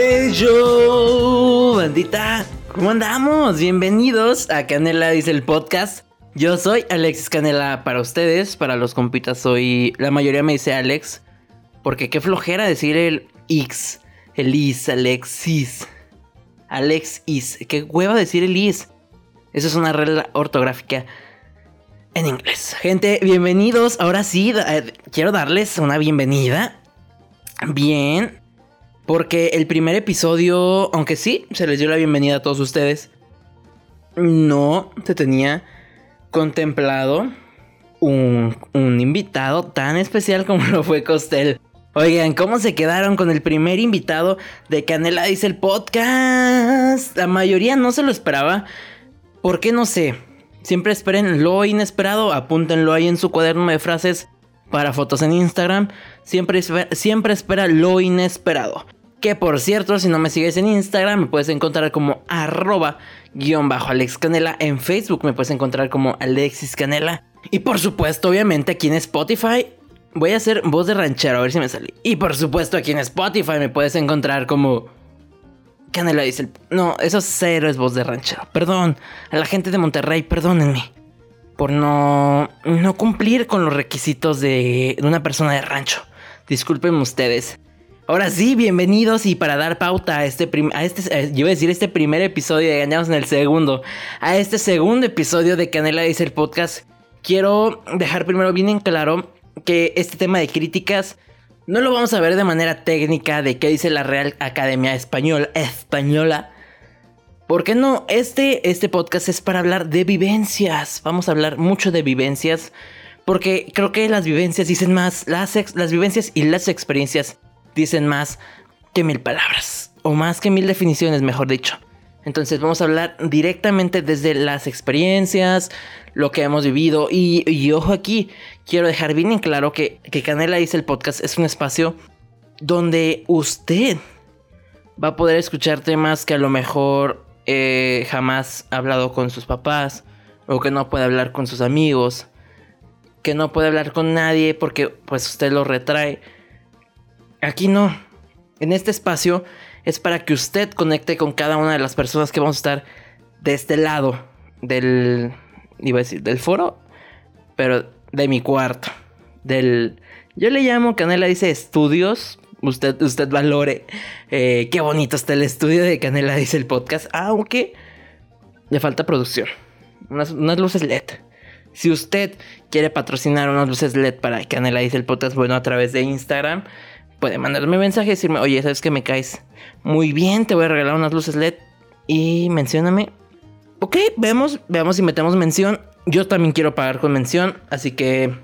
Hey yo, bandita, ¿cómo andamos? Bienvenidos a Canela dice el podcast. Yo soy Alexis Canela para ustedes, para los compitas soy, la mayoría me dice Alex, porque qué flojera decir el X, el Is, Alexis. Alexis, qué hueva decir el Is. Eso es una regla ortográfica en inglés. Gente, bienvenidos. Ahora sí, eh, quiero darles una bienvenida. Bien. Porque el primer episodio, aunque sí, se les dio la bienvenida a todos ustedes, no se tenía contemplado un, un invitado tan especial como lo fue Costel. Oigan, ¿cómo se quedaron con el primer invitado de Canela Dice el podcast? La mayoría no se lo esperaba. ¿Por qué no sé? Siempre esperen lo inesperado, apúntenlo ahí en su cuaderno de frases para fotos en Instagram. Siempre, siempre espera lo inesperado. Que por cierto, si no me sigues en Instagram, me puedes encontrar como arroba guion bajo Alex Canela. En Facebook me puedes encontrar como Alexis Canela. Y por supuesto, obviamente aquí en Spotify. Voy a hacer voz de ranchero, a ver si me sale. Y por supuesto aquí en Spotify me puedes encontrar como... Canela dice el... No, eso cero es voz de ranchero. Perdón, a la gente de Monterrey, perdónenme. Por no, no cumplir con los requisitos de, de una persona de rancho. Disculpen ustedes. Ahora sí, bienvenidos y para dar pauta a este, a este eh, yo iba a decir este primer episodio y ganamos en el segundo, a este segundo episodio de Canela dice el podcast, quiero dejar primero bien en claro que este tema de críticas no lo vamos a ver de manera técnica de qué dice la Real Academia española. ¿Por qué no? Este, este podcast es para hablar de vivencias. Vamos a hablar mucho de vivencias. Porque creo que las vivencias dicen más. Las, las vivencias y las experiencias dicen más que mil palabras. O más que mil definiciones, mejor dicho. Entonces vamos a hablar directamente desde las experiencias, lo que hemos vivido. Y, ojo aquí, quiero dejar bien en claro que, que Canela dice el podcast es un espacio donde usted va a poder escuchar temas que a lo mejor eh, jamás ha hablado con sus papás o que no puede hablar con sus amigos, que no puede hablar con nadie porque pues usted lo retrae Aquí no. En este espacio es para que usted conecte con cada una de las personas que vamos a estar de este lado del. iba a decir, del foro, pero de mi cuarto. Del. Yo le llamo, Canela dice estudios. Usted, usted valore. Eh, qué bonito está el estudio de Canela dice el podcast. Aunque le falta producción. Unas, unas luces LED. Si usted quiere patrocinar unas luces LED para Canela dice el podcast, bueno, a través de Instagram puede mandarme mensaje y decirme, oye, ¿sabes que me caes? Muy bien, te voy a regalar unas luces LED y mencióname. Ok, veamos, veamos si metemos mención. Yo también quiero pagar con mención, así que...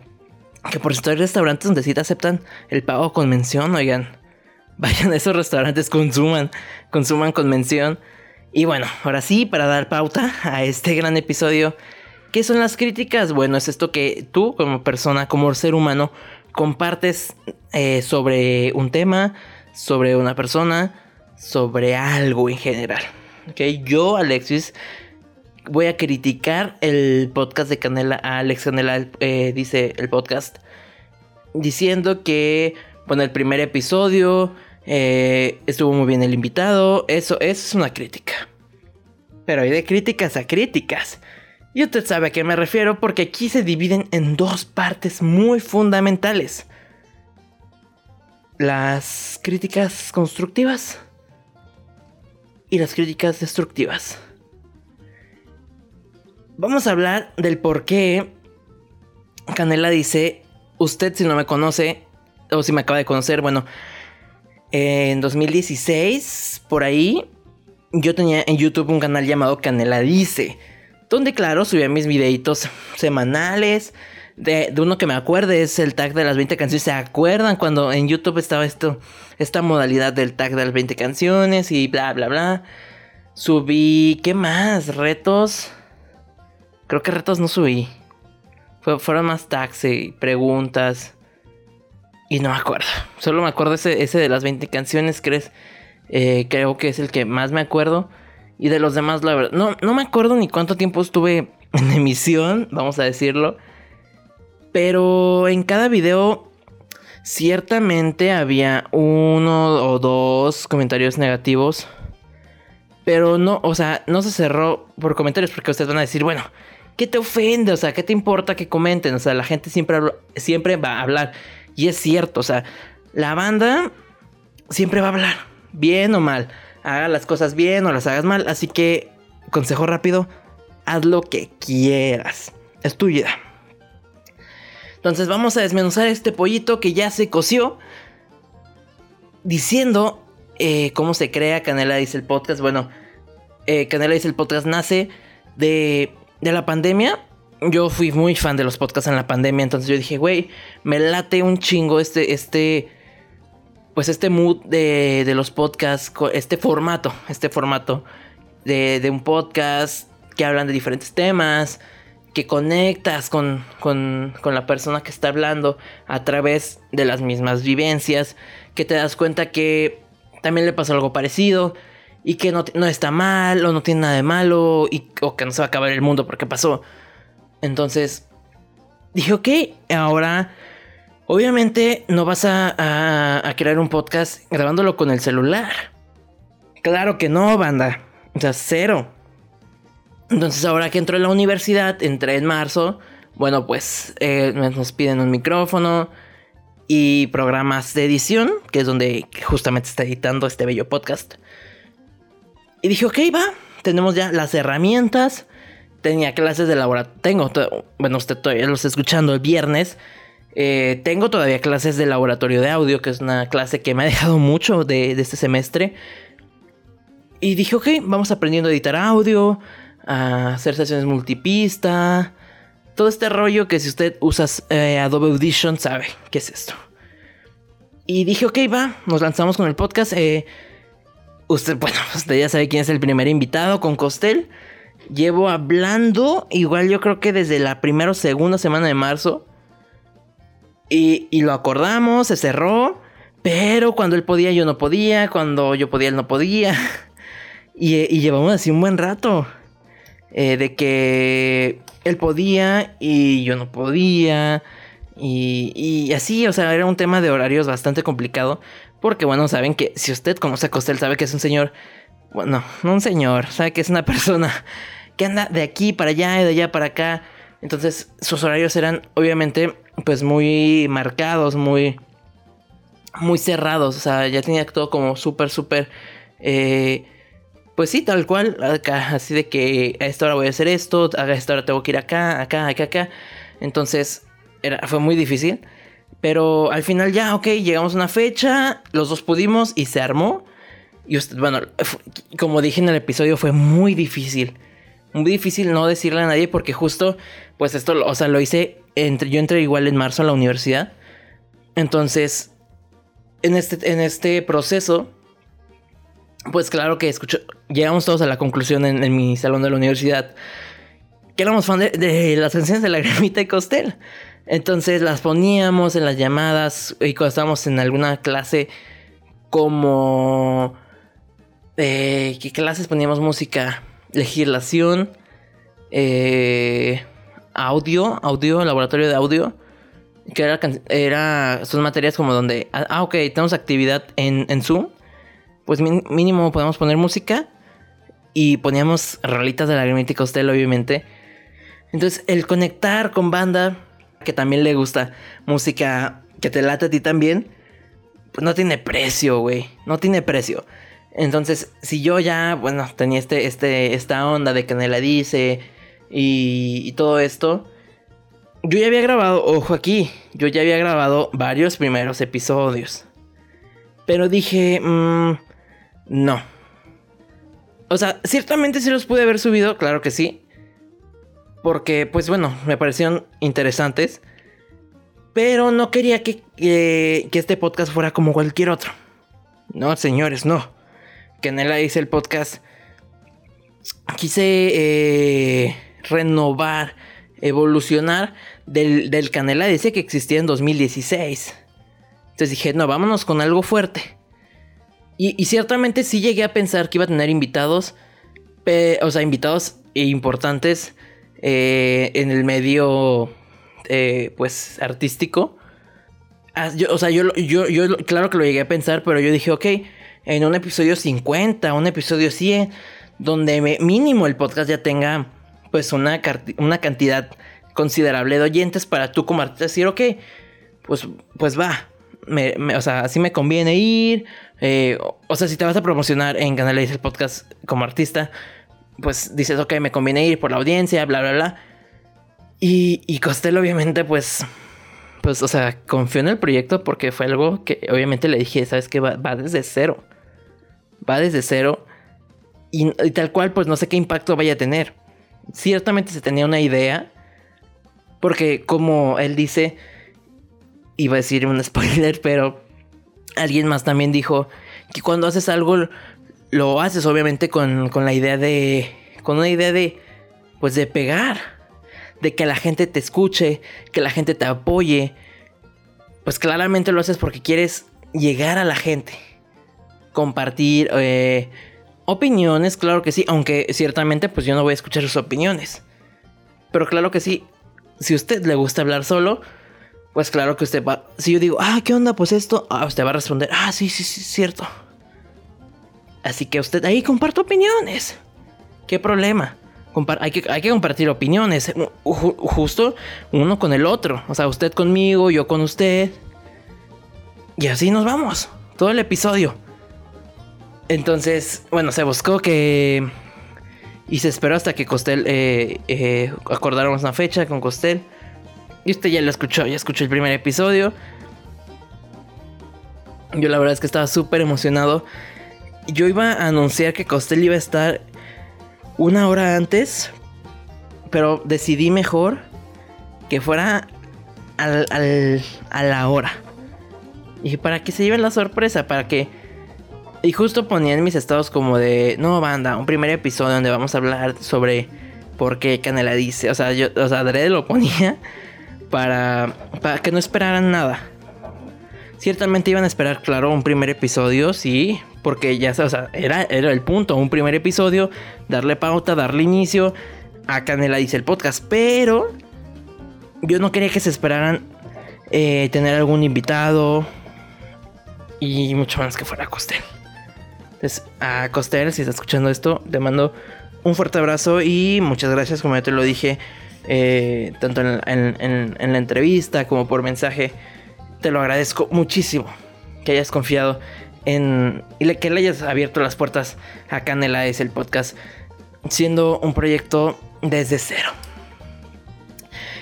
Que por cierto hay restaurantes donde sí te aceptan el pago con mención, oigan. Vayan a esos restaurantes, consuman, consuman con mención. Y bueno, ahora sí, para dar pauta a este gran episodio, ¿qué son las críticas? Bueno, es esto que tú como persona, como ser humano, compartes eh, sobre un tema, sobre una persona, sobre algo en general. ¿okay? Yo, Alexis, voy a criticar el podcast de Canela. Alex Canela eh, dice el podcast diciendo que, bueno, el primer episodio eh, estuvo muy bien el invitado. Eso, eso es una crítica. Pero hay de críticas a críticas. Y usted sabe a qué me refiero porque aquí se dividen en dos partes muy fundamentales. Las críticas constructivas y las críticas destructivas. Vamos a hablar del por qué Canela dice, usted si no me conoce, o si me acaba de conocer, bueno, en 2016, por ahí, yo tenía en YouTube un canal llamado Canela Dice donde claro, subía mis videitos semanales. De, uno que me acuerde es el tag de las 20 canciones. ¿Se acuerdan cuando en YouTube estaba esto, esta modalidad del tag de las 20 canciones y bla, bla, bla? Subí, ¿qué más? Retos. Creo que retos no subí. fueron más tags y preguntas. Y no me acuerdo. Solo me acuerdo ese, ese de las 20 canciones, ¿crees? Eh, creo que es el que más me acuerdo. Y de los demás, la verdad, no, no me acuerdo ni cuánto tiempo estuve en emisión, vamos a decirlo. Pero en cada video Ciertamente había uno o dos comentarios negativos. Pero no, o sea, no se cerró por comentarios porque ustedes van a decir, bueno, ¿qué te ofende? O sea, ¿qué te importa que comenten? O sea, la gente siempre, siempre va a hablar. Y es cierto, o sea, la banda siempre va a hablar, bien o mal. Haga las cosas bien o las hagas mal. Así que, consejo rápido, haz lo que quieras. Es tu vida. Entonces vamos a desmenuzar este pollito que ya se coció. Diciendo eh, cómo se crea Canela Dice el Podcast. Bueno, eh, Canela Dice el Podcast nace de, de la pandemia. Yo fui muy fan de los podcasts en la pandemia. Entonces yo dije, güey, me late un chingo este, este, pues este mood de, de los podcasts, este formato, este formato de, de un podcast que hablan de diferentes temas que conectas con, con, la persona que está hablando a través de las mismas vivencias, que te das cuenta que también le pasó algo parecido y que no, está mal o no tiene nada de malo y, o que no se va a acabar el mundo porque pasó. Entonces, dije, ok, ahora obviamente no vas a, crear un podcast grabándolo con el celular. Claro que no, banda. O sea, cero. Entonces ahora que entro en la universidad, entré en marzo, bueno pues eh, nos piden un micrófono y programas de edición, que es donde justamente está editando este bello podcast. Y dije, ok, va, tenemos ya las herramientas, tenía clases de laboratorio, tengo, bueno, usted todavía lo está escuchando el viernes. Eh, tengo todavía clases de laboratorio de audio, que es una clase que me ha dejado mucho de, este semestre. Y dije, ok, vamos aprendiendo a editar audio, a hacer sesiones multipista. Todo este rollo que si usted usa eh, Adobe Audition sabe qué es esto. Y dije, ok, va, nos lanzamos con el podcast. Eh, usted, bueno, usted ya sabe quién es el primer invitado con Costel. Llevo hablando, igual yo creo que desde la primera o segunda semana de marzo. Y, y, lo acordamos, se cerró. Pero cuando él podía, yo no podía. Cuando yo podía, él no podía. Y, y llevamos así un buen rato. Eh, de que él podía y yo no podía. Y, así, o sea, era un tema de horarios bastante complicado. Porque, bueno, saben que si usted conoce a Costel, sabe que es un señor. Bueno, no un señor, sabe que es una persona que anda de aquí para allá y de allá para acá. Entonces, sus horarios eran, obviamente, pues muy marcados, muy. Muy cerrados. O sea, ya tenía todo como súper, súper. Eh, pues sí, tal cual, acá, así de que a esta hora voy a hacer esto, a esta hora tengo que ir acá, acá, acá, acá. Entonces, era, fue muy difícil. Pero al final ya, ok, llegamos a una fecha, los dos pudimos y se armó. Y usted, bueno, como dije en el episodio, fue muy difícil. Muy difícil no decirle a nadie porque justo, pues esto, o sea, lo hice, entre, yo entré igual en marzo a la universidad. Entonces, en este, en este proceso, pues claro que escucho, llegamos todos a la conclusión en, mi salón de la universidad que éramos fan de, las canciones de la Gramita y Costel. Entonces las poníamos en las llamadas y cuando estábamos en alguna clase como... Eh, ¿Qué clases poníamos música? Legislación, eh, audio, audio, laboratorio de audio. Que era, era, son materias como donde, ah, ok, tenemos actividad en, en Zoom pues mínimo podemos poner música y poníamos rolitas de la Grimita Costello, obviamente. Entonces, el conectar con banda que también le gusta música que te late a ti también, pues no tiene precio, güey. No tiene precio. Entonces, si yo ya, bueno, tenía este, este, esta onda de que me la dice y, y todo esto, yo ya había grabado, ojo aquí, yo ya había grabado varios primeros episodios. Pero dije, mmm, no. O sea, ciertamente sí los pude haber subido, claro que sí. Porque, pues bueno, me parecieron interesantes. Pero no quería que, que, este podcast fuera como cualquier otro. No, señores, no. Que en él hice el podcast. Quise eh, renovar, evolucionar del, del Canela dice que existía en 2016. Entonces dije, no, vámonos con algo fuerte. Y, ciertamente sí llegué a pensar que iba a tener invitados, o sea, invitados importantes eh, en el medio, eh, pues, artístico. ah, o sea, yo, yo, yo, claro que lo llegué a pensar, pero yo dije, ok, en un episodio 50, un episodio 100, donde mínimo el podcast ya tenga pues una, una cantidad considerable de oyentes para tú como artista decir, ok, pues, pues va, o sea, así me conviene ir. Eh, o, sea, si te vas a promocionar en Canal el podcast como artista, pues dices, ok, me conviene ir por la audiencia, bla, bla, bla. Y, y Costello, obviamente, pues, pues, o sea, confió en el proyecto porque fue algo que obviamente le dije, sabes que va, desde cero. Va desde cero. Y, y, tal cual, pues no sé qué impacto vaya a tener. Ciertamente se tenía una idea. Porque como él dice, iba a decir un spoiler, pero alguien más también dijo que cuando haces algo lo haces obviamente con, con la idea de con una idea de pues de pegar, de que la gente te escuche, que la gente te apoye. Pues claramente lo haces porque quieres llegar a la gente, compartir eh, opiniones, claro que sí, aunque ciertamente pues yo no voy a escuchar sus opiniones. Pero claro que sí, si usted le gusta hablar solo, pues claro que usted va. Si yo digo, ah, ¿qué onda? Pues esto. Ah, usted va a responder, ah, sí, sí, sí, cierto. Así que usted ahí comparte opiniones. ¿Qué problema? hay, que, hay que compartir opiniones. Justo uno con el otro. O sea, usted conmigo, yo con usted. Y así nos vamos. Todo el episodio. Entonces, bueno, se buscó que. Y se esperó hasta que Costel eh, eh, acordáramos una fecha con Costel. Y usted ya lo escuchó, ya escuchó el primer episodio. Yo la verdad es que estaba súper emocionado. Yo iba a anunciar que Costel iba a estar una hora antes. Pero decidí mejor que fuera al, a la hora. Y para que se lleven la sorpresa, para que... Y justo ponía en mis estados como de... No, banda, un primer episodio donde vamos a hablar sobre por qué Canela dice. O sea, yo, o sea, Adrede lo ponía para, para que no esperaran nada. Ciertamente iban a esperar, claro, un primer episodio, sí, porque ya o sea, era, era el punto, un primer episodio, darle pauta, darle inicio a Canela dice el podcast, pero yo no quería que se esperaran eh, tener algún invitado y mucho menos que fuera Costel. Entonces, a Costel, si estás escuchando esto, te mando un fuerte abrazo y muchas gracias, como ya te lo dije eh, tanto en, la entrevista como por mensaje. Te lo agradezco muchísimo que hayas confiado en y que le hayas abierto las puertas a Canela es el podcast, siendo un proyecto desde cero.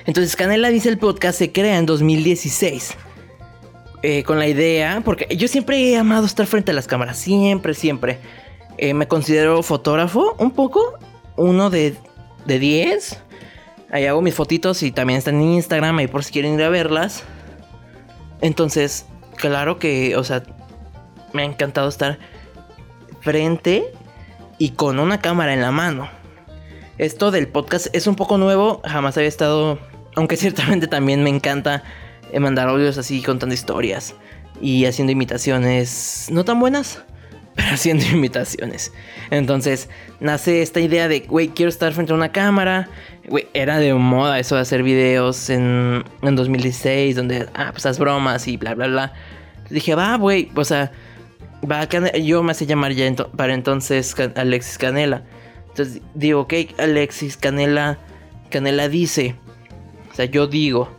Entonces, Canela dice el podcast se crea en 2016. Eh, con la idea, porque yo siempre he amado estar frente a las cámaras, siempre, siempre. Eh, me considero fotógrafo, un poco, uno de, de 10. Ahí hago mis fotitos y también están en Instagram, ahí por si quieren ir a verlas. Entonces, claro que, o sea, me ha encantado estar frente y con una cámara en la mano. Esto del podcast es un poco nuevo, jamás había estado, aunque ciertamente también me encanta mandar audios así contando historias y haciendo imitaciones no tan buenas pero haciendo imitaciones. Entonces nace esta idea de, güey, quiero estar frente a una cámara. Güey, era de moda eso de hacer videos en, en 2016, donde, ah, pues haz bromas y bla, bla, bla. Dije, va, güey, o sea, va, yo me hace llamar ya para entonces Alexis Canela. Entonces digo, ok, Alexis Canela, Canela dice. O sea, yo digo,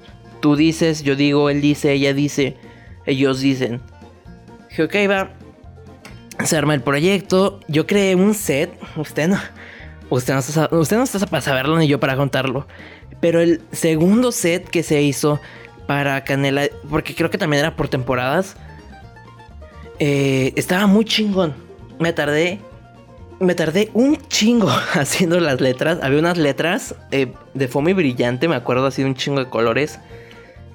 tú dices, yo digo, él dice, ella dice, ellos dicen. Dije, ok, va, se arma el proyecto. Yo creé un set. Usted no. Usted no está, para saberlo ni yo para contarlo. Pero el segundo set que se hizo para Canela. Porque creo que también era por temporadas. Eh, estaba muy chingón. Me tardé. Me tardé un chingo haciendo las letras. Había unas letras eh, de foamy brillante, me acuerdo así de un chingo de colores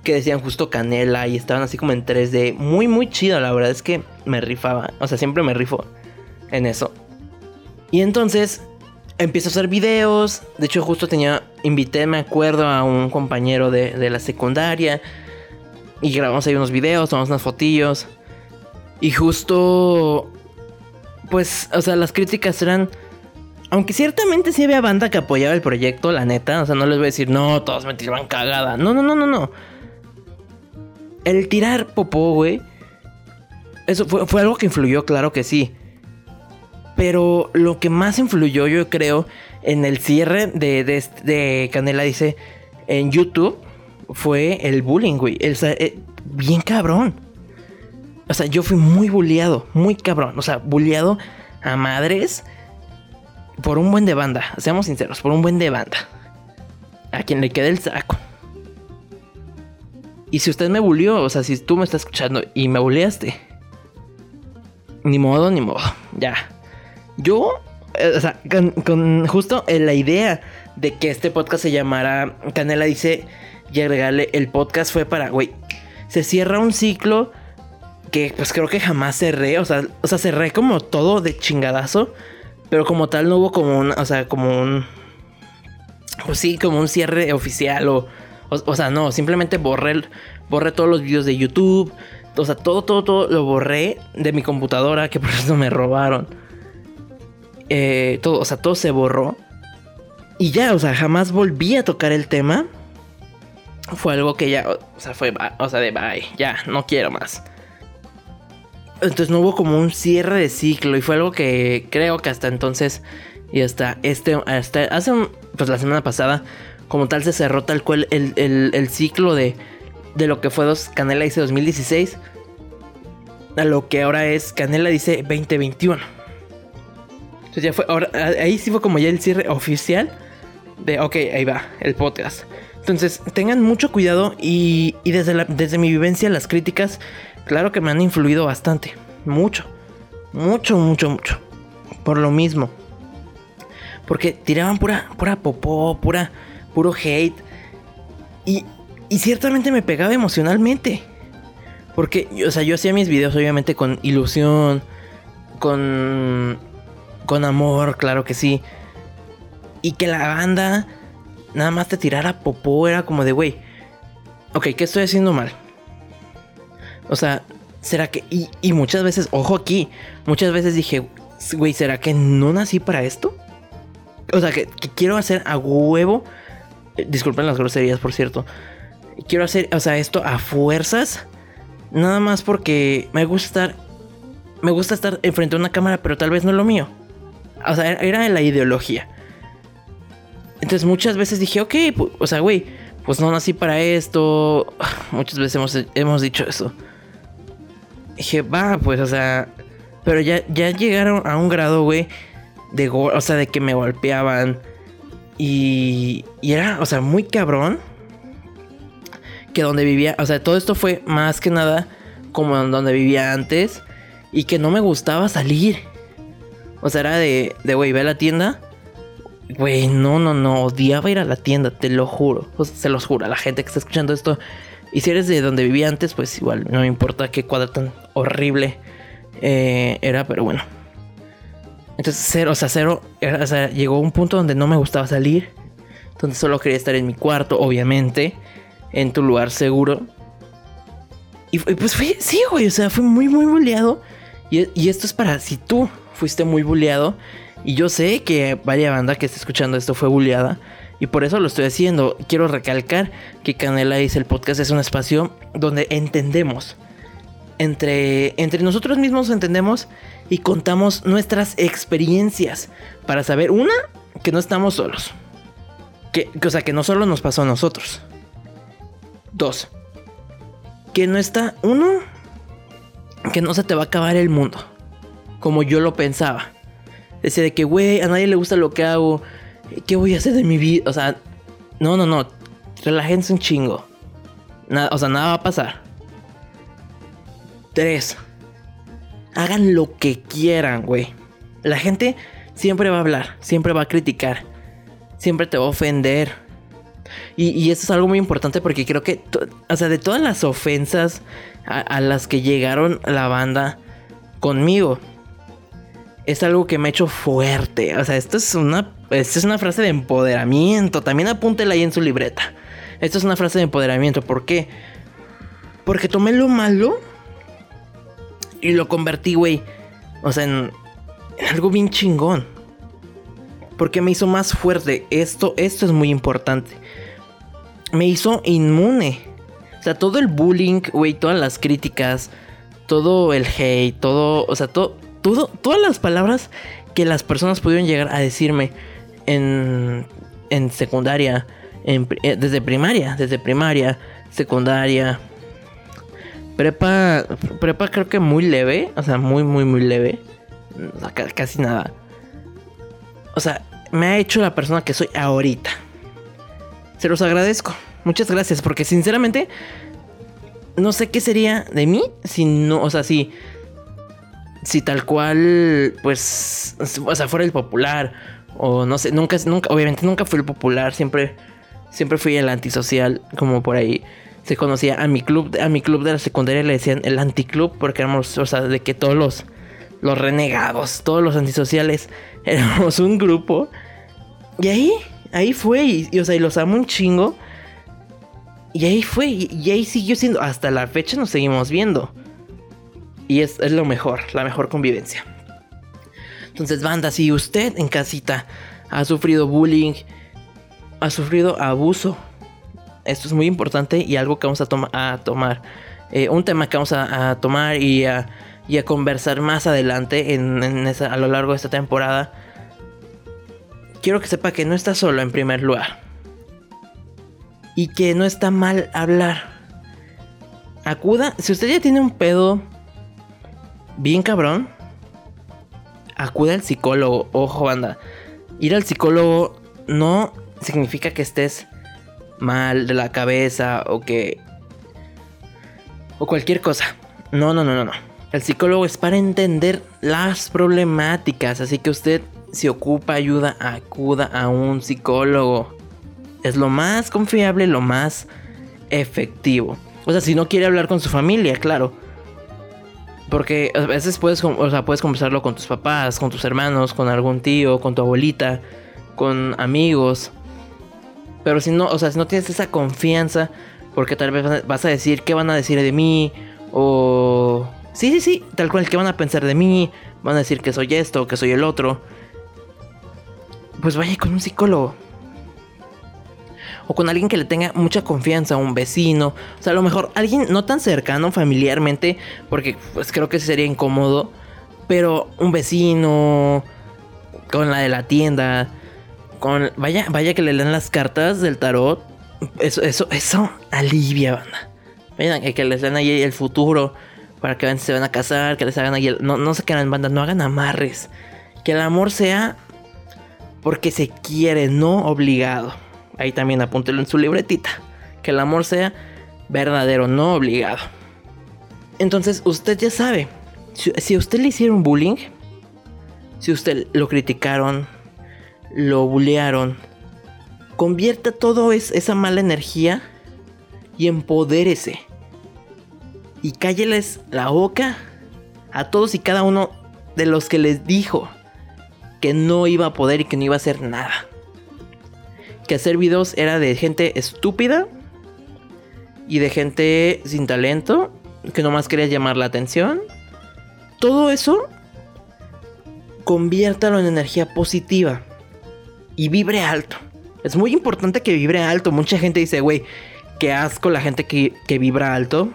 que decían justo canela y estaban así como en 3D. Muy, muy chido, la verdad es que me rifaba. O sea, siempre me rifo en eso. Y entonces empiezo a hacer videos. De hecho, justo tenía, invité, me acuerdo, a un compañero de, la secundaria. Y grabamos ahí unos videos, tomamos unas fotillos. Y justo, pues, o sea, las críticas eran... Aunque ciertamente sí había banda que apoyaba el proyecto, la neta. O sea, no les voy a decir, no, todos me tiraban cagada. No, no, no, no, no. El tirar popó, güey. Eso fue, algo que influyó, claro que sí. Pero lo que más influyó, yo creo, en el cierre de, de, Canela, dice, en YouTube, fue el bullying, güey. El, eh, bien cabrón. O sea, yo fui muy bulleado, muy cabrón. O sea, bulleado a madres por un buen de banda. Seamos sinceros, por un buen de banda. A quien le quede el saco. Y si usted me bullió, o sea, si tú me estás escuchando y me bulleaste, ni modo, ni modo, ya. Yo, eh, o sea, con, justo la idea de que este podcast se llamara Canela dice y agregarle el podcast fue para, güey, se cierra un ciclo que pues creo que jamás cerré, o sea, o sea, cerré como todo de chingadazo, pero como tal no hubo como un, o sea, como un, pues sí, como un cierre oficial o, o, sea, no, simplemente borré, borré todos los videos de YouTube, o sea, todo, todo, todo lo borré de mi computadora, que por eso me robaron. Eh, todo, o sea, todo se borró. Y ya, o sea, jamás volví a tocar el tema. Fue algo que ya, o sea, fue, o sea, de bye, ya, no quiero más. Entonces no hubo como un cierre de ciclo y fue algo que creo que hasta entonces y hasta este, hasta hace pues la semana pasada, como tal se cerró tal cual el, el, ciclo de, de lo que fue dos, Canela dice 2016 a lo que ahora es Canela dice 2021. Entonces ya fue, ahora, ahí sí fue como ya el cierre oficial de, ok, ahí va, el podcast. Entonces tengan mucho cuidado y, y desde, desde mi vivencia las críticas claro que me han influido bastante. Mucho. Mucho, mucho, mucho. Por lo mismo. Porque tiraban pura, pura popó, pura, puro hate. Y, y ciertamente me pegaba emocionalmente. Porque, o sea, yo hacía mis videos obviamente con ilusión, con, con amor, claro que sí. Y que la banda nada más te tirara popó era como de, güey, ok, ¿qué estoy haciendo mal? O sea, ¿será que... Y, muchas veces, ojo aquí, muchas veces dije, güey, ¿será que no nací para esto? O sea, que, quiero hacer a huevo... Eh, disculpen las groserías, por cierto. Quiero hacer, o sea, esto a fuerzas. Nada más porque me gusta estar... Me gusta estar enfrente de una cámara, pero tal vez no es lo mío. O sea, era la ideología. Entonces muchas veces dije, ok, o sea, güey, pues no nací para esto. Muchas veces hemos, hemos dicho eso dije, va, pues, o sea, pero ya, ya llegaron a un grado, güey, de, o sea, de que me golpeaban. Y, y era, o sea, muy cabrón. Que donde vivía, o sea, todo esto fue más que nada como donde vivía antes. Y que no me gustaba salir. O sea, era de, de güey, ve a la tienda. Güey, no, no, no, odiaba ir a la tienda, te lo juro. Se los juro a la gente que está escuchando esto. Y si eres de donde vivía antes, pues igual no me importa qué cuadro tan horrible eh, era, pero bueno. Entonces cero, o sea, cero, o sea, llegó un punto donde no me gustaba salir. Donde solo quería estar en mi cuarto, obviamente. En tu lugar seguro. Y, pues fui, sí, güey, o sea, fui muy, muy bulleado. Y, esto es para si tú fuiste muy bulleado. Y yo sé que vaya banda que está escuchando esto fue bulleada. Y por eso lo estoy haciendo. Quiero recalcar que Canela dice el podcast es un espacio donde entendemos. Entre, entre nosotros mismos entendemos y contamos nuestras experiencias para saber, una, que no estamos solos. Que, o sea, que no solo nos pasó a nosotros. Dos, que no está, uno, que no se te va a acabar el mundo. Como yo lo pensaba. Decía de que, güey, a nadie le gusta lo que hago ¿Qué voy a hacer de mi vida? O sea, no, no, no. Relájense un chingo. Nada, o sea, nada va a pasar. Hagan lo que quieran, güey. La gente siempre va a hablar, siempre va a criticar, siempre te va a ofender. Y, y eso es algo muy importante porque creo que, o sea, de todas las ofensas a las que llegaron la banda conmigo, es algo que me ha hecho fuerte. O sea, esto es una, esto es una frase de empoderamiento. También apúntela ahí en su libreta. Esto es una frase de empoderamiento. ¿Por qué? Porque tomé lo malo y lo convertí, güey. O sea, en, algo bien chingón. Porque me hizo más fuerte. Esto, esto es muy importante. Me hizo inmune O sea, todo el bullying, güey, todas las críticas, todo el hate, todo, o sea, todo, todo, todas las palabras que las personas pudieron llegar a decirme en, en secundaria, en, eh, desde primaria, desde primaria, secundaria, prepa, prepa creo que muy leve, o sea, muy, muy, muy leve, casi nada. O sea, me ha hecho la persona que soy ahorita. Se los agradezco. Muchas gracias, porque sinceramente no sé qué sería de mí si no, o sea, si si tal cual pues o sea, fuera el popular o no sé, nunca nunca obviamente nunca fui el popular, siempre siempre fui el antisocial, como por ahí se conocía a mi club, a mi club de la secundaria le decían el anticlub porque éramos, o sea, de que todos los los renegados, todos los antisociales éramos un grupo. Y ahí, ahí fue y, o sea, y los amo un chingo. Y ahí fue, y, ahí siguió siendo. Hasta la fecha nos seguimos viendo. Y es, es lo mejor, la mejor convivencia. Entonces, banda, si usted en casita ha sufrido bullying, ha sufrido abuso, esto es muy importante y algo que vamos a, tomar. Eh, un tema que vamos a, tomar y a, conversar más adelante en, a lo largo de esta temporada. Quiero que sepa que no está solo en primer lugar y que no está mal hablar. Acuda, si usted ya tiene un pedo bien cabrón, acuda al psicólogo. Ojo, banda. Ir al psicólogo no significa que estés mal de la cabeza o que o cualquier cosa. No, no, no, no, no. El psicólogo es para entender las problemáticas, así que usted si ocupa ayuda, acuda a un psicólogo es lo más confiable, lo más efectivo. O sea, si no quiere hablar con su familia, claro. Porque a veces puedes, o sea, puedes conversarlo con tus papás, con tus hermanos, con algún tío, con tu abuelita, con amigos. Pero si no, o sea, si no tienes esa confianza, porque tal vez vas a decir qué van a decir de mí, o... Sí, sí, sí, tal cual, qué van a pensar de mí, van a decir que soy esto, que soy el otro. Pues vaya con un psicólogo. O con alguien que le tenga mucha confianza, un vecino, o sea, a lo mejor alguien no tan cercano familiarmente, porque pues creo que sería incómodo, pero un vecino, con la de la tienda, vaya, vaya que le den las cartas del tarot, eso, eso, eso alivia, banda. Vayan, que les den ahí el futuro para que se van a casar, que les hagan ahí el, no, no se quedan banda, no hagan amarres. Que el amor sea porque se quiere, no obligado. Ahí también apúntelo en su libretita. Que el amor sea verdadero, no obligado. Entonces, usted ya sabe. Si, a usted le hicieron bullying, si usted lo criticaron, lo bullearon, convierta todo esa mala energía y empodérese. Y cálleles la boca a todos y cada uno de los que les dijo que no iba a poder y que no iba a hacer nada que hacer videos era de gente estúpida y de gente sin talento, que nomás quería llamar la atención. Todo eso, conviértalo en energía positiva y vibre alto. Es muy importante que vibre alto. Mucha gente dice, güey, qué asco la gente que, que vibra alto.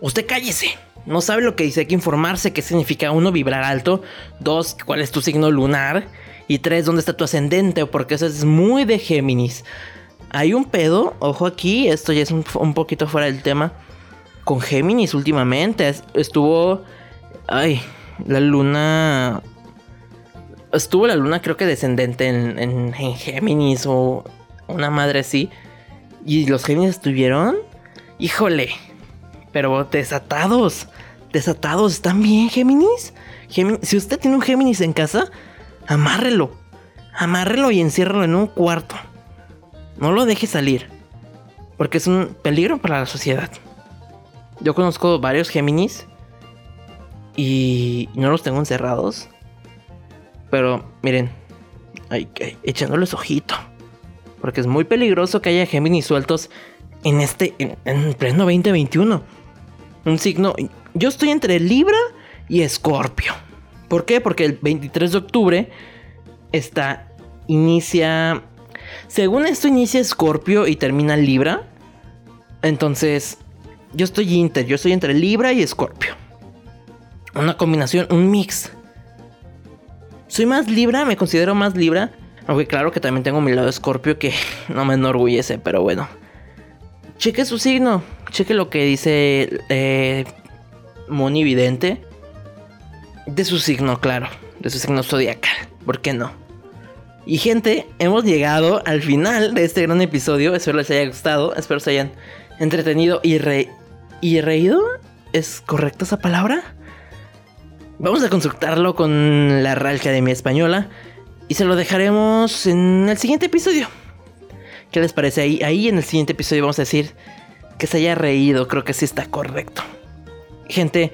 Usted cállese. No sabe lo que dice, hay que informarse qué significa uno vibrar alto, dos, cuál es tu signo lunar y tres, ¿dónde está tu ascendente? Porque eso es muy de Géminis. Hay un pedo, ojo aquí, esto ya es un, poquito fuera del tema. Con Géminis últimamente. Estuvo. Ay, la luna. Estuvo la luna, creo que descendente en, en, Géminis o una madre así. Y los Géminis estuvieron. Híjole. Pero desatados. Desatados. ¿Están bien, Géminis? Géminis? Si usted tiene un Géminis en casa, amárrelo. Amárrelo y enciérralo en un cuarto. No lo deje salir. Porque es un peligro para la sociedad. Yo conozco varios Géminis. Y no los tengo encerrados. Pero miren. Echándoles ojito. Porque es muy peligroso que haya Géminis sueltos en este. En, en pleno 2021. Un signo. Yo estoy entre Libra y Escorpio. ¿Por qué? Porque el 23 de octubre está, inicia, según esto inicia Escorpio y termina Libra. Entonces, yo estoy inter, yo estoy entre Libra y Escorpio. Una combinación, un mix. Soy más Libra, me considero más Libra. Aunque claro que también tengo mi lado Escorpio que no me enorgullece, pero bueno. Cheque su signo, cheque lo que dice eh, Moni Vidente. De su signo, claro. De su signo zodiacal. ¿Por qué no? Y gente, hemos llegado al final de este gran episodio. Espero les haya gustado. Espero se hayan entretenido y, re y reído. ¿Es correcta esa palabra? Vamos a consultarlo con la Real Academia Española. Y se lo dejaremos en el siguiente episodio. ¿Qué les parece? Ahí, ahí en el siguiente episodio vamos a decir que se haya reído. Creo que sí está correcto. Gente,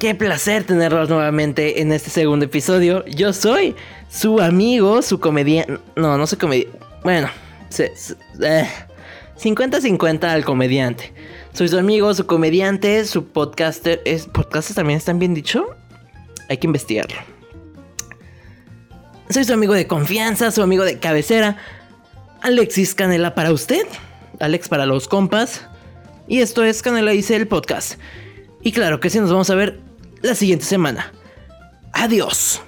qué placer tenerlos nuevamente en este segundo episodio. Yo soy su amigo, su comediante. No, no soy comediante. Bueno, 50-50 eh, al comediante. Soy su amigo, su comediante, su podcaster. ¿Es, ¿Podcasters también están bien dicho? Hay que investigarlo. Soy su amigo de confianza, su amigo de cabecera. Alexis Canela para usted. Alex para los compas. Y esto es Canela dice el podcast. Y claro que sí, nos vamos a ver la siguiente semana. Adiós.